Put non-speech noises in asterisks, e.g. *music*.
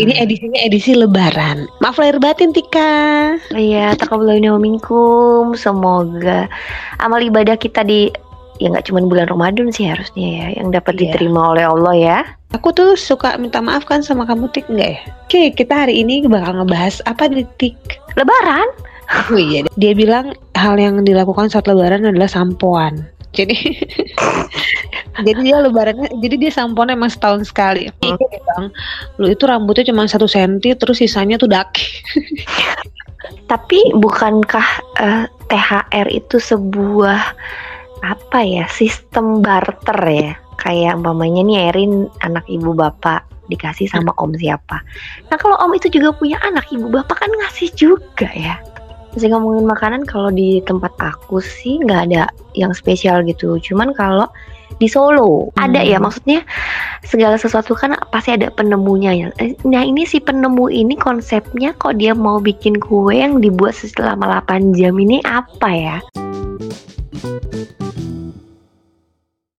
Ini edisinya edisi lebaran. Maaf lahir batin Tika. Iya, takabulina minkum. Semoga amal ibadah kita di ya nggak cuma bulan Ramadan sih harusnya ya yang dapat Iya. diterima oleh Allah ya. Aku tuh suka minta maaf kan sama kamu Tik enggak ya? Oke, kita hari ini bakal ngebahas apa nih Tik? Lebaran? Oh iya, dia bilang hal yang dilakukan saat lebaran adalah sampoan. Jadi *laughs* jadi dia lebarannya jadi dia sampoan emang setahun sekali. Iya dia bilang, lu itu rambutnya cuma satu senti terus sisanya tuh daki. Tapi bukankah eh, THR itu sebuah apa ya sistem barter ya? Kayak umpamanya nih Erin anak ibu bapak dikasih sama om siapa. Nah kalau om itu juga punya anak ibu bapak kan ngasih juga ya. Masih ngomongin makanan kalau di tempat aku sih nggak ada yang spesial gitu. Cuman kalau di Solo ada ya Hmm. maksudnya segala sesuatu kan pasti ada penemunya ya. Eh, Nah ini si penemu ini konsepnya kok dia mau bikin kue yang dibuat selama 8 jam ini apa ya?